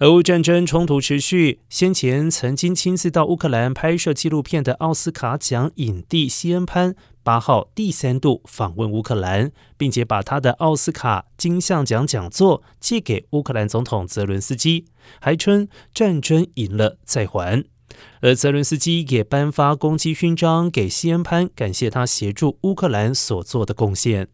俄乌战争冲突持续，先前曾经亲自到乌克兰拍摄纪录片的奥斯卡奖影帝西恩潘，八号第三度访问乌克兰，并且把他的奥斯卡金像奖讲座寄给乌克兰总统泽伦斯基，还称战争赢了再还。而泽伦斯基也颁发攻击勋章给西恩潘，感谢他协助乌克兰所做的贡献。